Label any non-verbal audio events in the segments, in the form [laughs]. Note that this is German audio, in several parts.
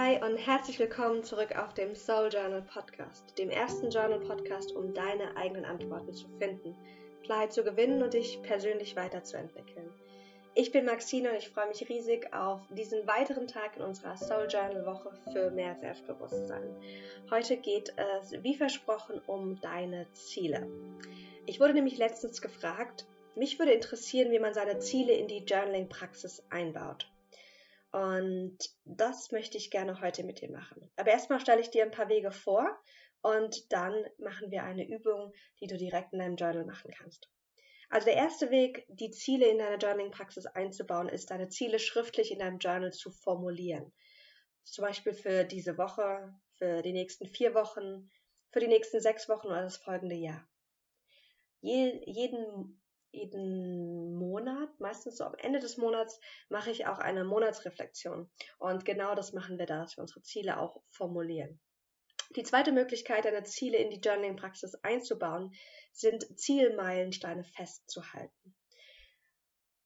Hi und herzlich willkommen zurück auf dem Soul Journal Podcast, dem ersten Journal Podcast, um deine eigenen Antworten zu finden, Klarheit zu gewinnen und dich persönlich weiterzuentwickeln. Ich bin Maxine und ich freue mich riesig auf diesen weiteren Tag in unserer Soul Journal Woche für mehr Selbstbewusstsein. Heute geht es, wie versprochen, um deine Ziele. Ich wurde nämlich letztens gefragt, mich würde interessieren, wie man seine Ziele in die Journaling-Praxis einbaut. Und das möchte ich gerne heute mit dir machen. Aber erstmal stelle ich dir ein paar Wege vor und dann machen wir eine Übung, die du direkt in deinem Journal machen kannst. Also der erste Weg, die Ziele in deiner Journaling-Praxis einzubauen, ist, deine Ziele schriftlich in deinem Journal zu formulieren. Zum Beispiel für diese Woche, für die nächsten vier Wochen, für die nächsten sechs Wochen oder das folgende Jahr. Je, jeden jeden Monat, meistens so am Ende des Monats, mache ich auch eine Monatsreflexion. Und genau das machen wir da, dass wir unsere Ziele auch formulieren. Die zweite Möglichkeit, deine Ziele in die Journaling-Praxis einzubauen, sind Zielmeilensteine festzuhalten.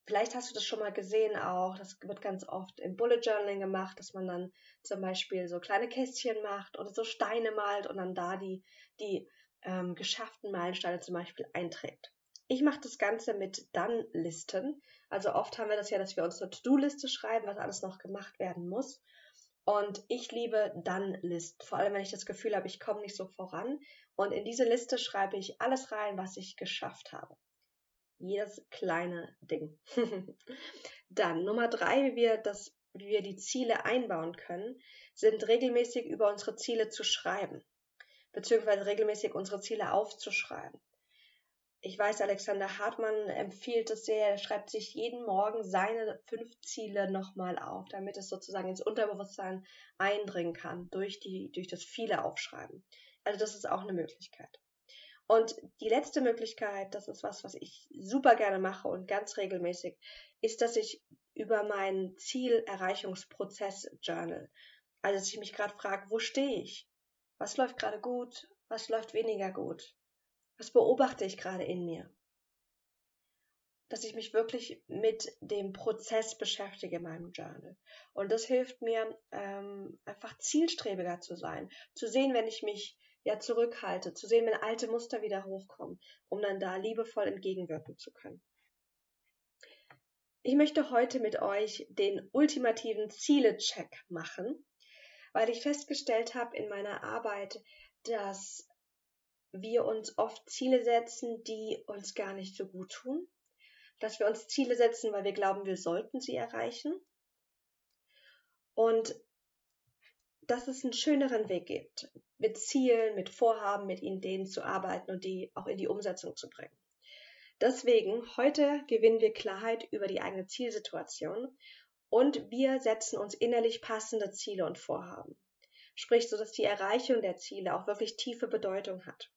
Vielleicht hast du das schon mal gesehen auch, das wird ganz oft im Bullet Journaling gemacht, dass man dann zum Beispiel so kleine Kästchen macht oder so Steine malt und dann da die, die ähm, geschafften Meilensteine zum Beispiel einträgt. Ich mache das Ganze mit Dann-Listen. Also oft haben wir das ja, dass wir uns eine To-Do-Liste schreiben, was alles noch gemacht werden muss. Und ich liebe Dann-Listen, vor allem wenn ich das Gefühl habe, ich komme nicht so voran. Und in diese Liste schreibe ich alles rein, was ich geschafft habe. Jedes kleine Ding. [laughs] Dann Nummer drei, wie wir das, wie wir die Ziele einbauen können, sind regelmäßig über unsere Ziele zu schreiben, beziehungsweise regelmäßig unsere Ziele aufzuschreiben ich weiß, Alexander Hartmann empfiehlt es sehr, er schreibt sich jeden Morgen seine fünf Ziele nochmal auf, damit es sozusagen ins Unterbewusstsein eindringen kann durch, die, durch das viele Aufschreiben. Also das ist auch eine Möglichkeit. Und die letzte Möglichkeit, das ist was, was ich super gerne mache und ganz regelmäßig, ist, dass ich über meinen Zielerreichungsprozess journal. Also dass ich mich gerade frage, wo stehe ich? Was läuft gerade gut? Was läuft weniger gut? Was beobachte ich gerade in mir? Dass ich mich wirklich mit dem Prozess beschäftige in meinem Journal. Und das hilft mir, ähm, einfach zielstrebiger zu sein. Zu sehen, wenn ich mich ja zurückhalte, zu sehen, wenn alte Muster wieder hochkommen, um dann da liebevoll entgegenwirken zu können. Ich möchte heute mit euch den ultimativen Ziele-Check machen, weil ich festgestellt habe in meiner Arbeit, dass wir uns oft Ziele setzen, die uns gar nicht so gut tun, dass wir uns Ziele setzen, weil wir glauben, wir sollten sie erreichen und dass es einen schöneren Weg gibt, mit Zielen, mit Vorhaben, mit Ideen zu arbeiten und die auch in die Umsetzung zu bringen. Deswegen, heute gewinnen wir Klarheit über die eigene Zielsituation und wir setzen uns innerlich passende Ziele und Vorhaben. Sprich, so dass die Erreichung der Ziele auch wirklich tiefe Bedeutung hat.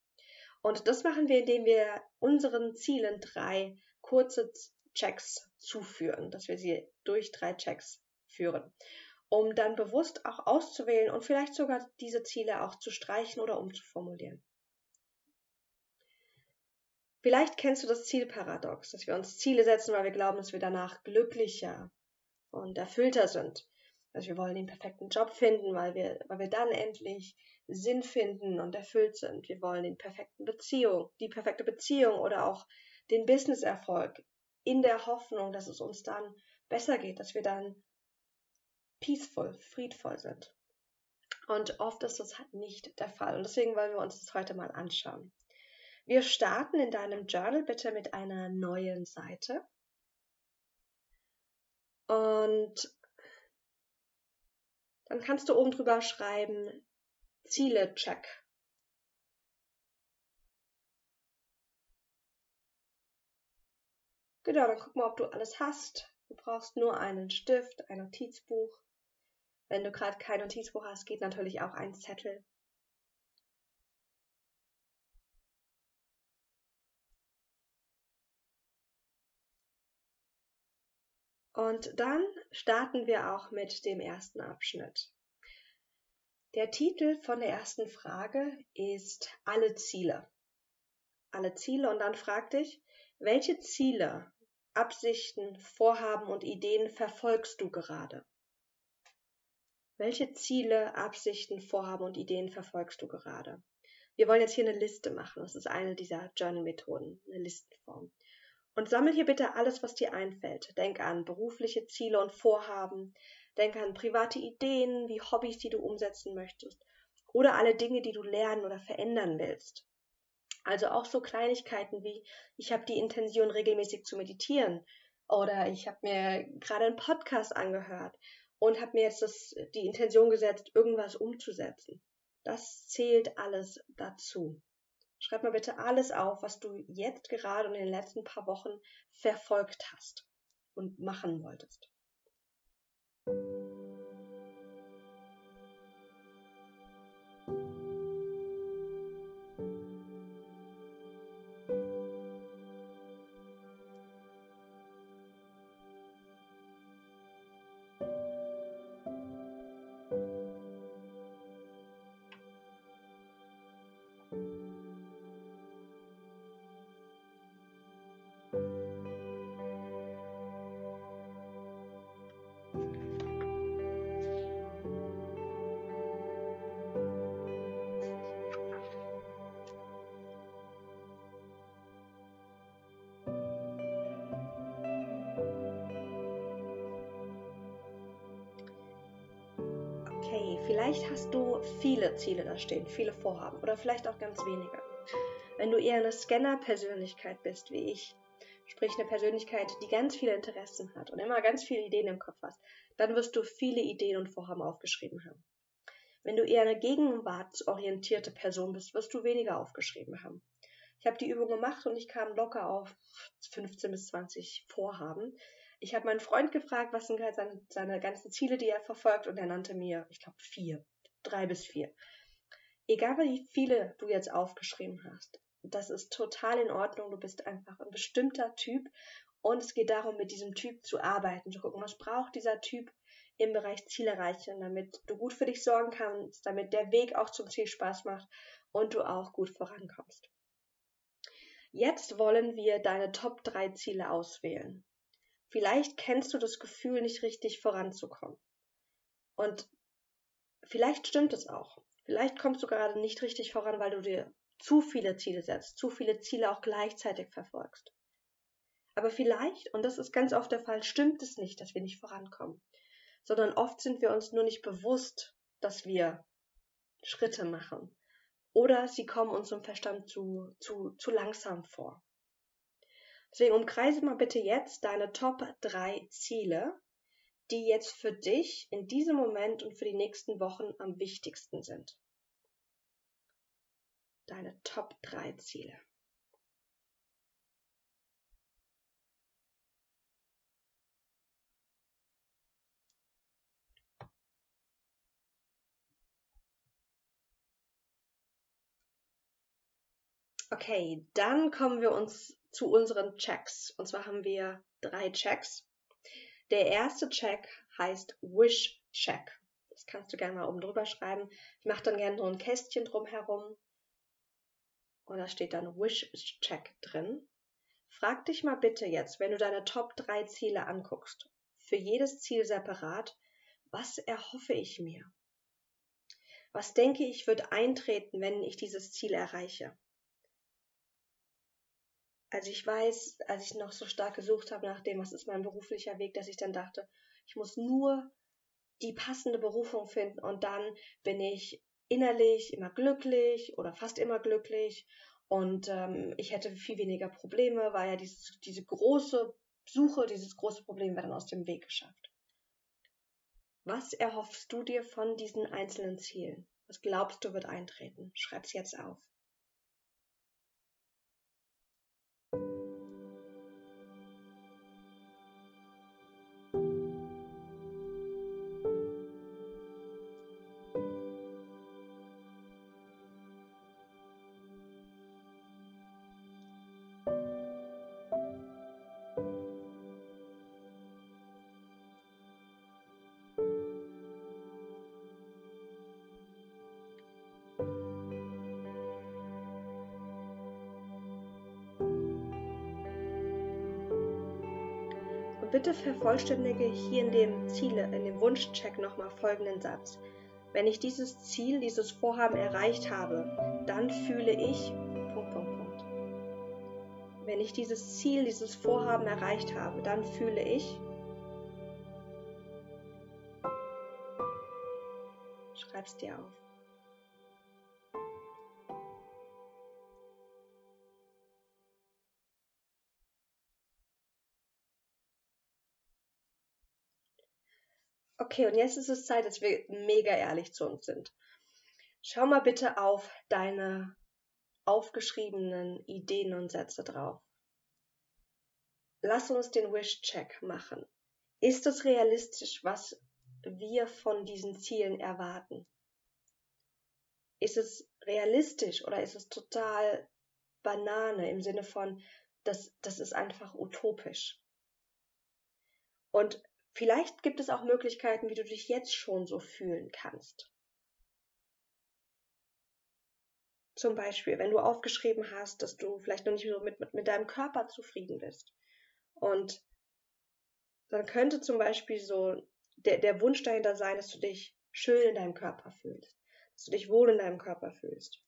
Und das machen wir, indem wir unseren Zielen drei kurze Checks zuführen, dass wir sie durch drei Checks führen, um dann bewusst auch auszuwählen und vielleicht sogar diese Ziele auch zu streichen oder umzuformulieren. Vielleicht kennst du das Zielparadox, dass wir uns Ziele setzen, weil wir glauben, dass wir danach glücklicher und erfüllter sind. Also wir wollen den perfekten Job finden, weil wir, weil wir dann endlich Sinn finden und erfüllt sind. Wir wollen den perfekten Beziehung, die perfekte Beziehung oder auch den Businesserfolg in der Hoffnung, dass es uns dann besser geht, dass wir dann peaceful, friedvoll sind. Und oft ist das halt nicht der Fall. Und deswegen wollen wir uns das heute mal anschauen. Wir starten in deinem Journal bitte mit einer neuen Seite. Und dann kannst du oben drüber schreiben Ziele-Check. Genau, dann guck mal, ob du alles hast. Du brauchst nur einen Stift, ein Notizbuch. Wenn du gerade kein Notizbuch hast, geht natürlich auch ein Zettel. Und dann starten wir auch mit dem ersten Abschnitt. Der Titel von der ersten Frage ist Alle Ziele. Alle Ziele und dann frag dich, welche Ziele, Absichten, Vorhaben und Ideen verfolgst du gerade? Welche Ziele, Absichten, Vorhaben und Ideen verfolgst du gerade? Wir wollen jetzt hier eine Liste machen. Das ist eine dieser Journal-Methoden, eine Listenform. Und sammel hier bitte alles, was dir einfällt. Denk an berufliche Ziele und Vorhaben. Denk an private Ideen, wie Hobbys, die du umsetzen möchtest. Oder alle Dinge, die du lernen oder verändern willst. Also auch so Kleinigkeiten wie, ich habe die Intention, regelmäßig zu meditieren. Oder ich habe mir gerade einen Podcast angehört und habe mir jetzt das, die Intention gesetzt, irgendwas umzusetzen. Das zählt alles dazu. Schreib mal bitte alles auf, was du jetzt gerade und in den letzten paar Wochen verfolgt hast und machen wolltest. Thank you. Vielleicht hast du viele Ziele da stehen, viele Vorhaben oder vielleicht auch ganz wenige. Wenn du eher eine Scanner-Persönlichkeit bist wie ich, sprich eine Persönlichkeit, die ganz viele Interessen hat und immer ganz viele Ideen im Kopf hast, dann wirst du viele Ideen und Vorhaben aufgeschrieben haben. Wenn du eher eine gegenwartsorientierte Person bist, wirst du weniger aufgeschrieben haben. Ich habe die Übung gemacht und ich kam locker auf 15 bis 20 Vorhaben. Ich habe meinen Freund gefragt, was sind halt seine, seine ganzen Ziele, die er verfolgt, und er nannte mir, ich glaube, vier, drei bis vier. Egal wie viele du jetzt aufgeschrieben hast, das ist total in Ordnung. Du bist einfach ein bestimmter Typ und es geht darum, mit diesem Typ zu arbeiten, zu gucken, was braucht dieser Typ im Bereich Ziel erreichen, damit du gut für dich sorgen kannst, damit der Weg auch zum Ziel Spaß macht und du auch gut vorankommst. Jetzt wollen wir deine Top 3 Ziele auswählen. Vielleicht kennst du das Gefühl, nicht richtig voranzukommen. Und vielleicht stimmt es auch. Vielleicht kommst du gerade nicht richtig voran, weil du dir zu viele Ziele setzt, zu viele Ziele auch gleichzeitig verfolgst. Aber vielleicht, und das ist ganz oft der Fall, stimmt es nicht, dass wir nicht vorankommen, sondern oft sind wir uns nur nicht bewusst, dass wir Schritte machen. Oder sie kommen uns im Verstand zu, zu, zu langsam vor. Deswegen umkreise mal bitte jetzt deine Top 3 Ziele, die jetzt für dich in diesem Moment und für die nächsten Wochen am wichtigsten sind. Deine Top 3 Ziele. Okay, dann kommen wir uns zu unseren Checks. Und zwar haben wir drei Checks. Der erste Check heißt Wish Check. Das kannst du gerne mal oben drüber schreiben. Ich mache dann gerne so ein Kästchen drumherum. Und da steht dann Wish Check drin. Frag dich mal bitte jetzt, wenn du deine Top 3 Ziele anguckst, für jedes Ziel separat, was erhoffe ich mir? Was denke ich wird eintreten, wenn ich dieses Ziel erreiche? Also ich weiß, als ich noch so stark gesucht habe nach dem, was ist mein beruflicher Weg, dass ich dann dachte, ich muss nur die passende Berufung finden und dann bin ich innerlich immer glücklich oder fast immer glücklich und ähm, ich hätte viel weniger Probleme, weil ja dieses, diese große Suche, dieses große Problem wäre dann aus dem Weg geschafft. Was erhoffst du dir von diesen einzelnen Zielen? Was glaubst du wird eintreten? Schreib's jetzt auf. Vervollständige hier in dem Ziele, in dem Wunschcheck nochmal folgenden Satz. Wenn ich dieses Ziel, dieses Vorhaben erreicht habe, dann fühle ich. Punkt, Punkt, Punkt. Wenn ich dieses Ziel, dieses Vorhaben erreicht habe, dann fühle ich. Schreib's dir auf. Okay, und jetzt ist es Zeit, dass wir mega ehrlich zu uns sind. Schau mal bitte auf deine aufgeschriebenen Ideen und Sätze drauf. Lass uns den Wish-Check machen. Ist es realistisch, was wir von diesen Zielen erwarten? Ist es realistisch oder ist es total Banane im Sinne von, das, das ist einfach utopisch? Und Vielleicht gibt es auch Möglichkeiten, wie du dich jetzt schon so fühlen kannst. Zum Beispiel, wenn du aufgeschrieben hast, dass du vielleicht noch nicht so mit, mit, mit deinem Körper zufrieden bist. Und dann könnte zum Beispiel so der, der Wunsch dahinter sein, dass du dich schön in deinem Körper fühlst, dass du dich wohl in deinem Körper fühlst.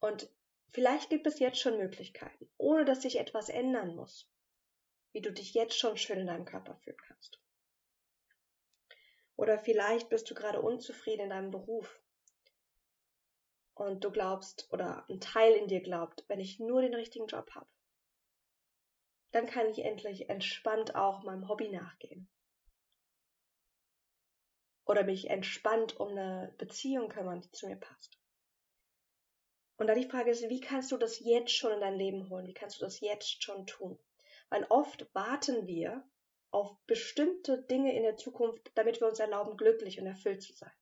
Und vielleicht gibt es jetzt schon Möglichkeiten, ohne dass sich etwas ändern muss wie du dich jetzt schon schön in deinem Körper fühlen kannst. Oder vielleicht bist du gerade unzufrieden in deinem Beruf und du glaubst oder ein Teil in dir glaubt, wenn ich nur den richtigen Job habe, dann kann ich endlich entspannt auch meinem Hobby nachgehen. Oder mich entspannt um eine Beziehung kümmern, die zu mir passt. Und dann die Frage ist, wie kannst du das jetzt schon in dein Leben holen? Wie kannst du das jetzt schon tun? Weil oft warten wir auf bestimmte Dinge in der Zukunft, damit wir uns erlauben, glücklich und erfüllt zu sein.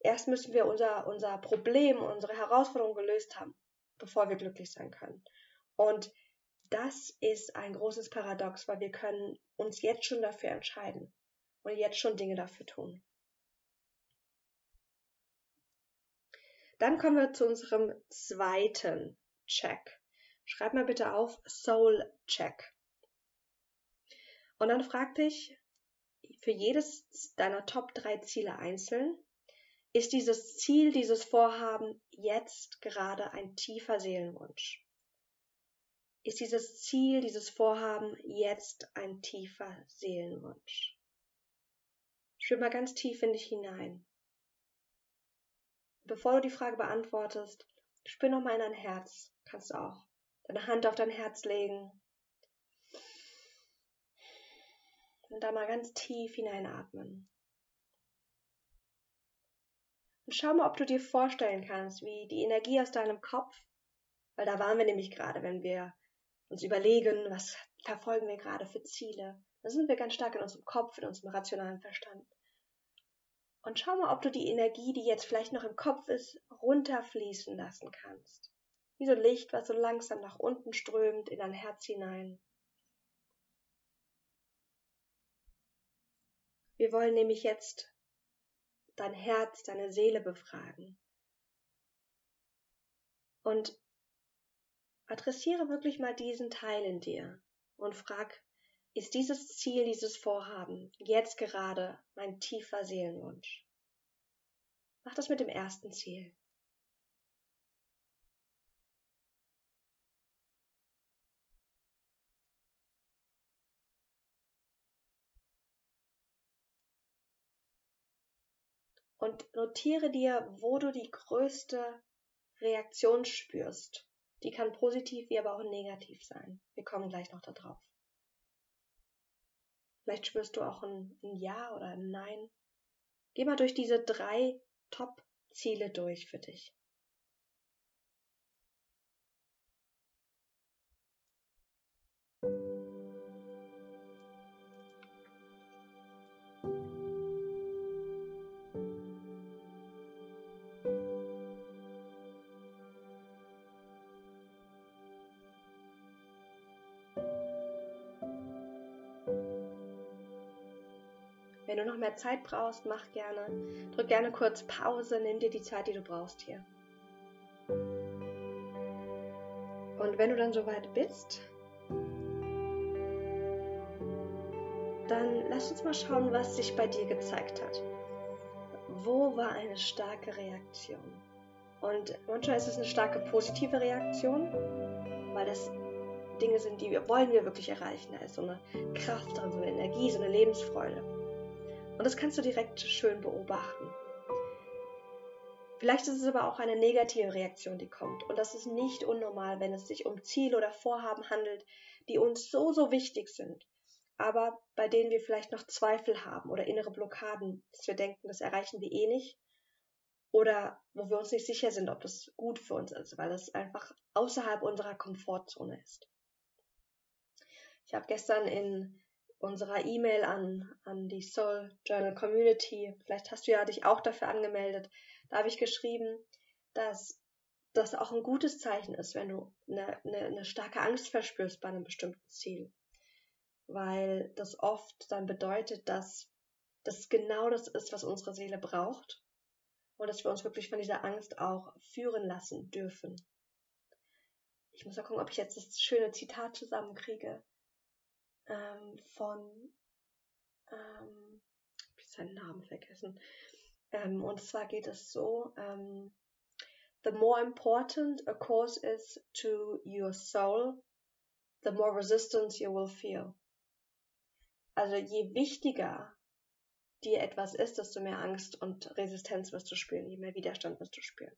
Erst müssen wir unser, unser Problem, unsere Herausforderung gelöst haben, bevor wir glücklich sein können. Und das ist ein großes Paradox, weil wir können uns jetzt schon dafür entscheiden und jetzt schon Dinge dafür tun. Dann kommen wir zu unserem zweiten Check. Schreib mal bitte auf Soul Check. Und dann frag dich für jedes deiner Top 3 Ziele einzeln, ist dieses Ziel, dieses Vorhaben jetzt gerade ein tiefer Seelenwunsch? Ist dieses Ziel, dieses Vorhaben jetzt ein tiefer Seelenwunsch? Spür mal ganz tief in dich hinein. Bevor du die Frage beantwortest, spür nochmal in dein Herz. Kannst du auch deine Hand auf dein Herz legen. Und da mal ganz tief hineinatmen. Und schau mal, ob du dir vorstellen kannst, wie die Energie aus deinem Kopf, weil da waren wir nämlich gerade, wenn wir uns überlegen, was verfolgen wir gerade für Ziele. Da sind wir ganz stark in unserem Kopf, in unserem rationalen Verstand. Und schau mal, ob du die Energie, die jetzt vielleicht noch im Kopf ist, runterfließen lassen kannst wie so Licht, was so langsam nach unten strömt in dein Herz hinein. Wir wollen nämlich jetzt dein Herz, deine Seele befragen. Und adressiere wirklich mal diesen Teil in dir und frag, ist dieses Ziel, dieses Vorhaben jetzt gerade mein tiefer Seelenwunsch? Mach das mit dem ersten Ziel. Und notiere dir, wo du die größte Reaktion spürst. Die kann positiv wie aber auch negativ sein. Wir kommen gleich noch darauf. Vielleicht spürst du auch ein, ein Ja oder ein Nein. Geh mal durch diese drei Top-Ziele durch für dich. Wenn du noch mehr Zeit brauchst, mach gerne. Drück gerne kurz Pause, nimm dir die Zeit, die du brauchst hier. Und wenn du dann soweit bist, dann lass uns mal schauen, was sich bei dir gezeigt hat. Wo war eine starke Reaktion? Und manchmal ist es eine starke positive Reaktion, weil das Dinge sind, die wir wollen wir wirklich erreichen. Da ist so eine Kraft drin, so eine Energie, so eine Lebensfreude. Und das kannst du direkt schön beobachten. Vielleicht ist es aber auch eine negative Reaktion, die kommt. Und das ist nicht unnormal, wenn es sich um Ziele oder Vorhaben handelt, die uns so, so wichtig sind, aber bei denen wir vielleicht noch Zweifel haben oder innere Blockaden, dass wir denken, das erreichen wir eh nicht. Oder wo wir uns nicht sicher sind, ob das gut für uns ist, weil es einfach außerhalb unserer Komfortzone ist. Ich habe gestern in unserer E-Mail an, an die Soul Journal Community, vielleicht hast du ja dich auch dafür angemeldet, da habe ich geschrieben, dass das auch ein gutes Zeichen ist, wenn du eine, eine, eine starke Angst verspürst bei einem bestimmten Ziel. Weil das oft dann bedeutet, dass das genau das ist, was unsere Seele braucht und dass wir uns wirklich von dieser Angst auch führen lassen dürfen. Ich muss mal gucken, ob ich jetzt das schöne Zitat zusammenkriege ähm, von, ähm, ich habe seinen Namen vergessen. Ähm, und zwar geht es so, ähm, the more important a course is to your soul, the more resistance you will feel. Also je wichtiger dir etwas ist, desto mehr Angst und Resistenz wirst du spüren, je mehr Widerstand wirst du spüren.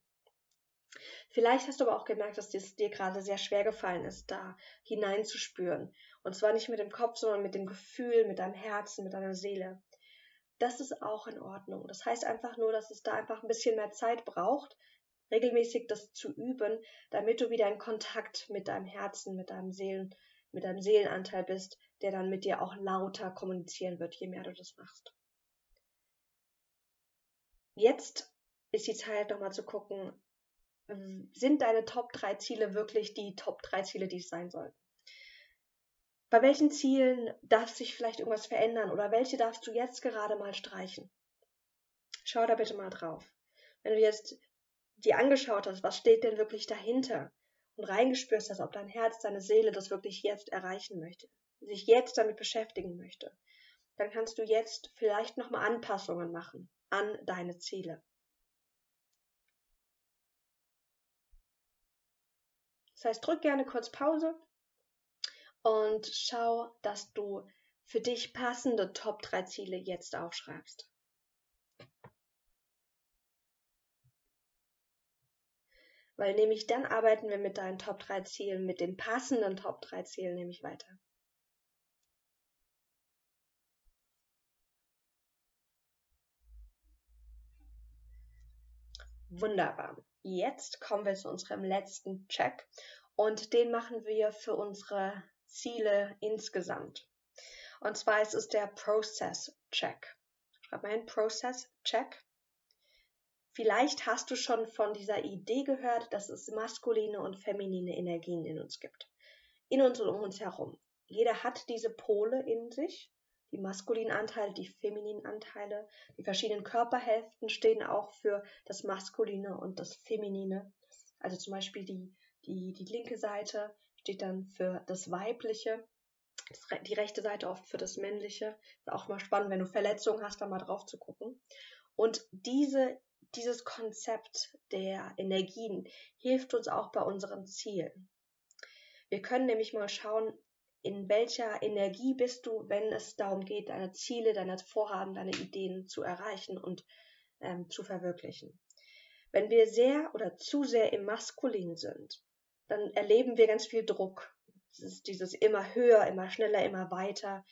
Vielleicht hast du aber auch gemerkt, dass es dir gerade sehr schwer gefallen ist, da hineinzuspüren. Und zwar nicht mit dem Kopf, sondern mit dem Gefühl, mit deinem Herzen, mit deiner Seele. Das ist auch in Ordnung. Das heißt einfach nur, dass es da einfach ein bisschen mehr Zeit braucht, regelmäßig das zu üben, damit du wieder in Kontakt mit deinem Herzen, mit deinem Seelen, mit deinem Seelenanteil bist, der dann mit dir auch lauter kommunizieren wird, je mehr du das machst. Jetzt ist die Zeit, nochmal zu gucken, sind deine Top 3 Ziele wirklich die Top 3 Ziele, die es sein sollten? Bei welchen Zielen darf sich vielleicht irgendwas verändern oder welche darfst du jetzt gerade mal streichen? Schau da bitte mal drauf. Wenn du jetzt dir angeschaut hast, was steht denn wirklich dahinter und reingespürst hast, ob dein Herz, deine Seele das wirklich jetzt erreichen möchte, sich jetzt damit beschäftigen möchte, dann kannst du jetzt vielleicht nochmal Anpassungen machen an deine Ziele. Das heißt, drück gerne kurz Pause und schau, dass du für dich passende Top 3 Ziele jetzt aufschreibst. Weil nämlich dann arbeiten wir mit deinen Top 3 Zielen, mit den passenden Top 3 Zielen nämlich weiter. Wunderbar. Jetzt kommen wir zu unserem letzten Check und den machen wir für unsere Ziele insgesamt. Und zwar ist es der Process Check. Schreib mal hin, Process Check. Vielleicht hast du schon von dieser Idee gehört, dass es maskuline und feminine Energien in uns gibt. In uns und um uns herum. Jeder hat diese Pole in sich die maskulinen Anteile, die femininen Anteile. Die verschiedenen Körperhälften stehen auch für das Maskuline und das Feminine. Also zum Beispiel die, die, die linke Seite steht dann für das Weibliche, die rechte Seite oft für das Männliche. Ist auch mal spannend, wenn du Verletzungen hast, da mal drauf zu gucken. Und diese, dieses Konzept der Energien hilft uns auch bei unseren Zielen. Wir können nämlich mal schauen, in welcher Energie bist du, wenn es darum geht, deine Ziele, deine Vorhaben, deine Ideen zu erreichen und ähm, zu verwirklichen. Wenn wir sehr oder zu sehr im Maskulin sind, dann erleben wir ganz viel Druck. Es ist dieses immer höher, immer schneller, immer weiter,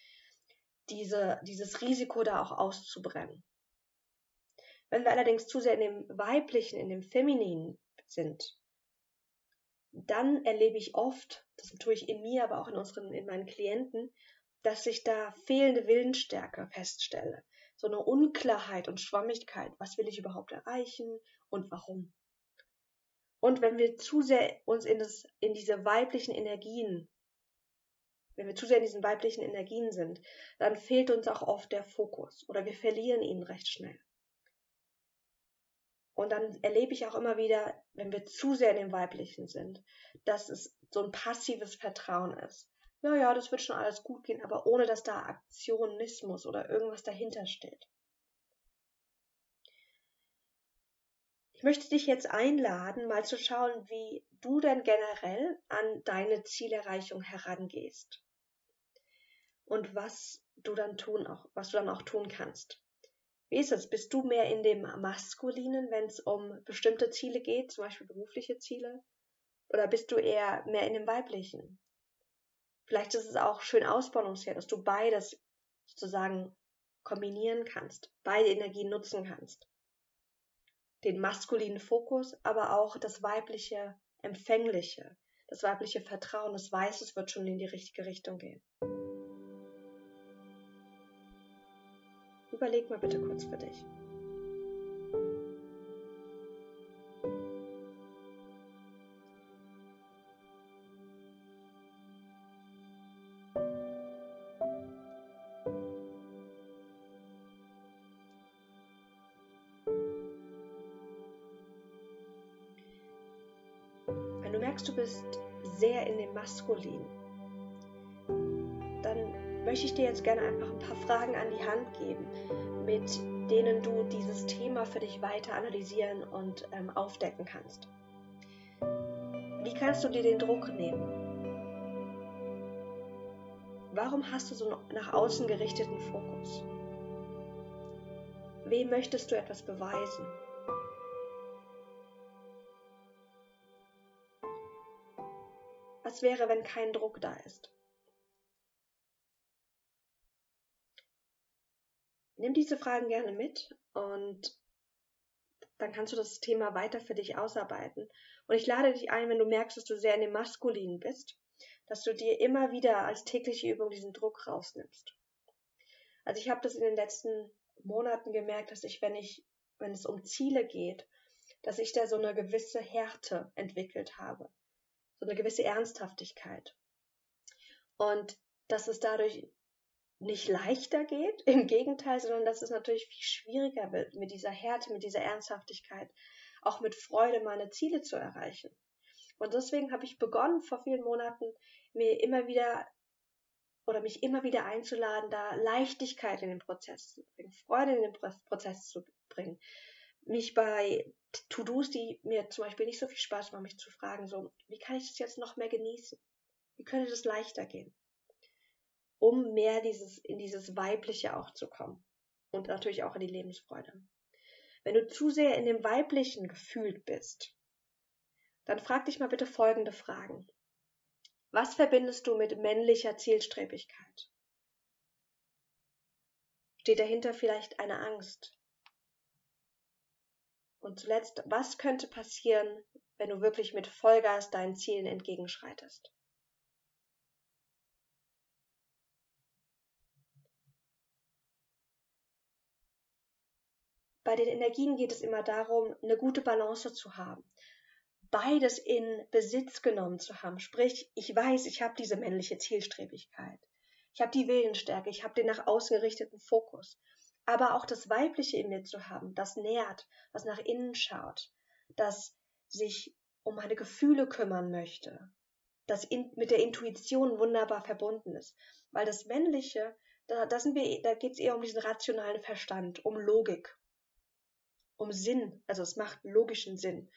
diese, dieses Risiko da auch auszubrennen. Wenn wir allerdings zu sehr in dem Weiblichen, in dem Femininen sind, dann erlebe ich oft, das tue ich in mir, aber auch in unseren, in meinen Klienten, dass ich da fehlende Willensstärke feststelle. So eine Unklarheit und Schwammigkeit. Was will ich überhaupt erreichen und warum? Und wenn wir zu sehr uns in, das, in diese weiblichen Energien, wenn wir zu sehr in diesen weiblichen Energien sind, dann fehlt uns auch oft der Fokus oder wir verlieren ihn recht schnell. Und dann erlebe ich auch immer wieder, wenn wir zu sehr in dem Weiblichen sind, dass es so ein passives Vertrauen ist. ja, ja, das wird schon alles gut gehen, aber ohne dass da Aktionismus oder irgendwas dahinter steht. Ich möchte dich jetzt einladen, mal zu schauen, wie du denn generell an deine Zielerreichung herangehst und was du dann tun auch, was du dann auch tun kannst. Wie ist es? Bist du mehr in dem Maskulinen, wenn es um bestimmte Ziele geht, zum Beispiel berufliche Ziele? Oder bist du eher mehr in dem Weiblichen? Vielleicht ist es auch schön ausbalanciert, dass du beides sozusagen kombinieren kannst, beide Energien nutzen kannst. Den maskulinen Fokus, aber auch das weibliche Empfängliche, das weibliche Vertrauen, das weiß, es wird schon in die richtige Richtung gehen. Überleg mal bitte kurz für dich. Wenn du merkst, du bist sehr in dem Maskulin, möchte ich dir jetzt gerne einfach ein paar Fragen an die Hand geben, mit denen du dieses Thema für dich weiter analysieren und ähm, aufdecken kannst. Wie kannst du dir den Druck nehmen? Warum hast du so einen nach außen gerichteten Fokus? Wem möchtest du etwas beweisen? Was wäre, wenn kein Druck da ist? Nimm diese Fragen gerne mit und dann kannst du das Thema weiter für dich ausarbeiten. Und ich lade dich ein, wenn du merkst, dass du sehr in dem Maskulinen bist, dass du dir immer wieder als tägliche Übung diesen Druck rausnimmst. Also ich habe das in den letzten Monaten gemerkt, dass ich, wenn ich, wenn es um Ziele geht, dass ich da so eine gewisse Härte entwickelt habe, so eine gewisse Ernsthaftigkeit. Und dass es dadurch nicht leichter geht, [laughs] im Gegenteil, sondern dass es natürlich viel schwieriger wird, mit dieser Härte, mit dieser Ernsthaftigkeit, auch mit Freude meine Ziele zu erreichen. Und deswegen habe ich begonnen, vor vielen Monaten, mir immer wieder oder mich immer wieder einzuladen, da Leichtigkeit in den Prozess zu bringen, Freude in den Prozess zu bringen. Mich bei To-Dos, die mir zum Beispiel nicht so viel Spaß machen, mich zu fragen, so, wie kann ich das jetzt noch mehr genießen? Wie könnte das leichter gehen? Um mehr dieses, in dieses Weibliche auch zu kommen. Und natürlich auch in die Lebensfreude. Wenn du zu sehr in dem Weiblichen gefühlt bist, dann frag dich mal bitte folgende Fragen. Was verbindest du mit männlicher Zielstrebigkeit? Steht dahinter vielleicht eine Angst? Und zuletzt, was könnte passieren, wenn du wirklich mit Vollgas deinen Zielen entgegenschreitest? Bei den Energien geht es immer darum, eine gute Balance zu haben. Beides in Besitz genommen zu haben. Sprich, ich weiß, ich habe diese männliche Zielstrebigkeit. Ich habe die Willensstärke, ich habe den nach außen gerichteten Fokus. Aber auch das Weibliche in mir zu haben, das nährt, was nach innen schaut, das sich um meine Gefühle kümmern möchte, das in, mit der Intuition wunderbar verbunden ist. Weil das Männliche, da, da, da geht es eher um diesen rationalen Verstand, um Logik, um Sinn, also es macht logischen Sinn.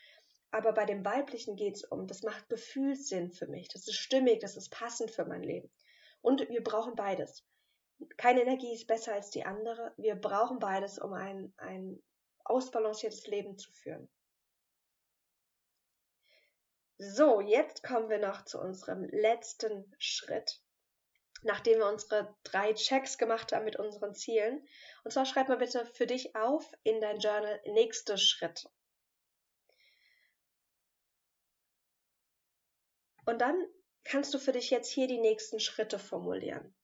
Aber bei dem Weiblichen geht es um, das macht Gefühlssinn für mich, das ist stimmig, das ist passend für mein Leben. Und wir brauchen beides. Keine Energie ist besser als die andere. Wir brauchen beides, um ein, ein ausbalanciertes Leben zu führen. So, jetzt kommen wir noch zu unserem letzten Schritt nachdem wir unsere drei Checks gemacht haben mit unseren Zielen. Und zwar schreib mal bitte für dich auf in dein Journal nächste Schritte. Und dann kannst du für dich jetzt hier die nächsten Schritte formulieren.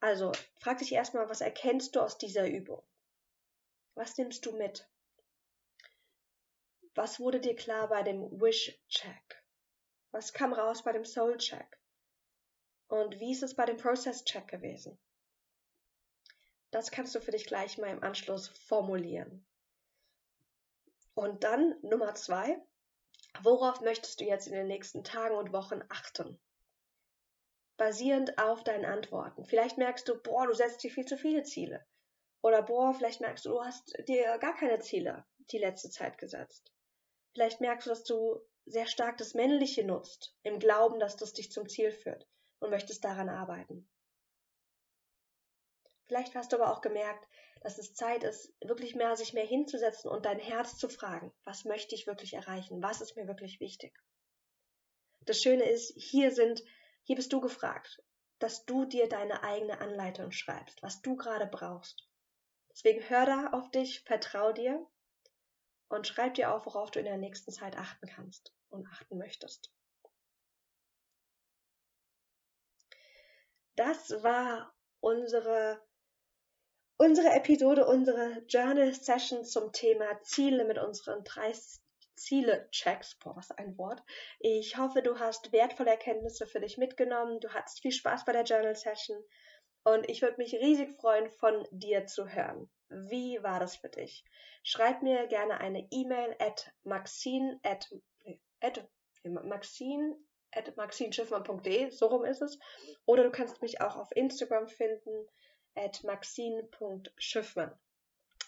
Also frag dich erstmal, was erkennst du aus dieser Übung? Was nimmst du mit? Was wurde dir klar bei dem Wish-Check? Was kam raus bei dem Soul-Check? Und wie ist es bei dem Process-Check gewesen? Das kannst du für dich gleich mal im Anschluss formulieren. Und dann Nummer zwei, worauf möchtest du jetzt in den nächsten Tagen und Wochen achten? basierend auf deinen Antworten. Vielleicht merkst du, boah, du setzt dir viel zu viele Ziele. Oder boah, vielleicht merkst du, du hast dir gar keine Ziele die letzte Zeit gesetzt. Vielleicht merkst du, dass du sehr stark das Männliche nutzt, im Glauben, dass das dich zum Ziel führt und möchtest daran arbeiten. Vielleicht hast du aber auch gemerkt, dass es Zeit ist, wirklich mehr sich mehr hinzusetzen und dein Herz zu fragen, was möchte ich wirklich erreichen, was ist mir wirklich wichtig. Das Schöne ist, hier sind, hier bist du gefragt, dass du dir deine eigene Anleitung schreibst, was du gerade brauchst. Deswegen hör da auf dich, vertrau dir und schreib dir auf, worauf du in der nächsten Zeit achten kannst und achten möchtest. Das war unsere, unsere Episode, unsere Journal Session zum Thema Ziele mit unseren drei Ziele-Checks. Boah, was ein Wort. Ich hoffe, du hast wertvolle Erkenntnisse für dich mitgenommen. Du hattest viel Spaß bei der Journal Session. Und ich würde mich riesig freuen, von dir zu hören. Wie war das für dich? Schreib mir gerne eine E-Mail at maxine at, at, maxine at maxinschiffmann.de, so rum ist es. Oder du kannst mich auch auf Instagram finden at maxine.schiffmann.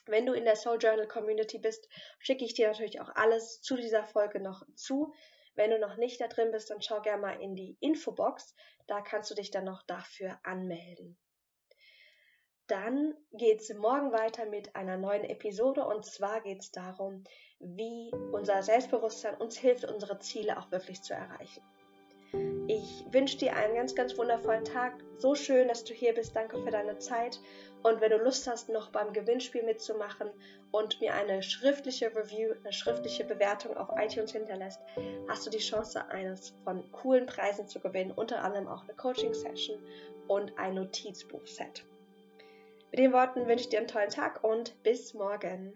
Wenn du in der Soul Journal Community bist, schicke ich dir natürlich auch alles zu dieser Folge noch zu. Wenn du noch nicht da drin bist, dann schau gerne mal in die Infobox. Da kannst du dich dann noch dafür anmelden. Dann geht es morgen weiter mit einer neuen Episode und zwar geht es darum, wie unser Selbstbewusstsein uns hilft, unsere Ziele auch wirklich zu erreichen. Ich wünsche dir einen ganz, ganz wundervollen Tag. So schön, dass du hier bist. Danke für deine Zeit. Und wenn du Lust hast, noch beim Gewinnspiel mitzumachen und mir eine schriftliche Review, eine schriftliche Bewertung auf iTunes hinterlässt, hast du die Chance, eines von coolen Preisen zu gewinnen, unter anderem auch eine Coaching-Session und ein Notizbuch-Set. Mit den Worten wünsche ich dir einen tollen Tag und bis morgen.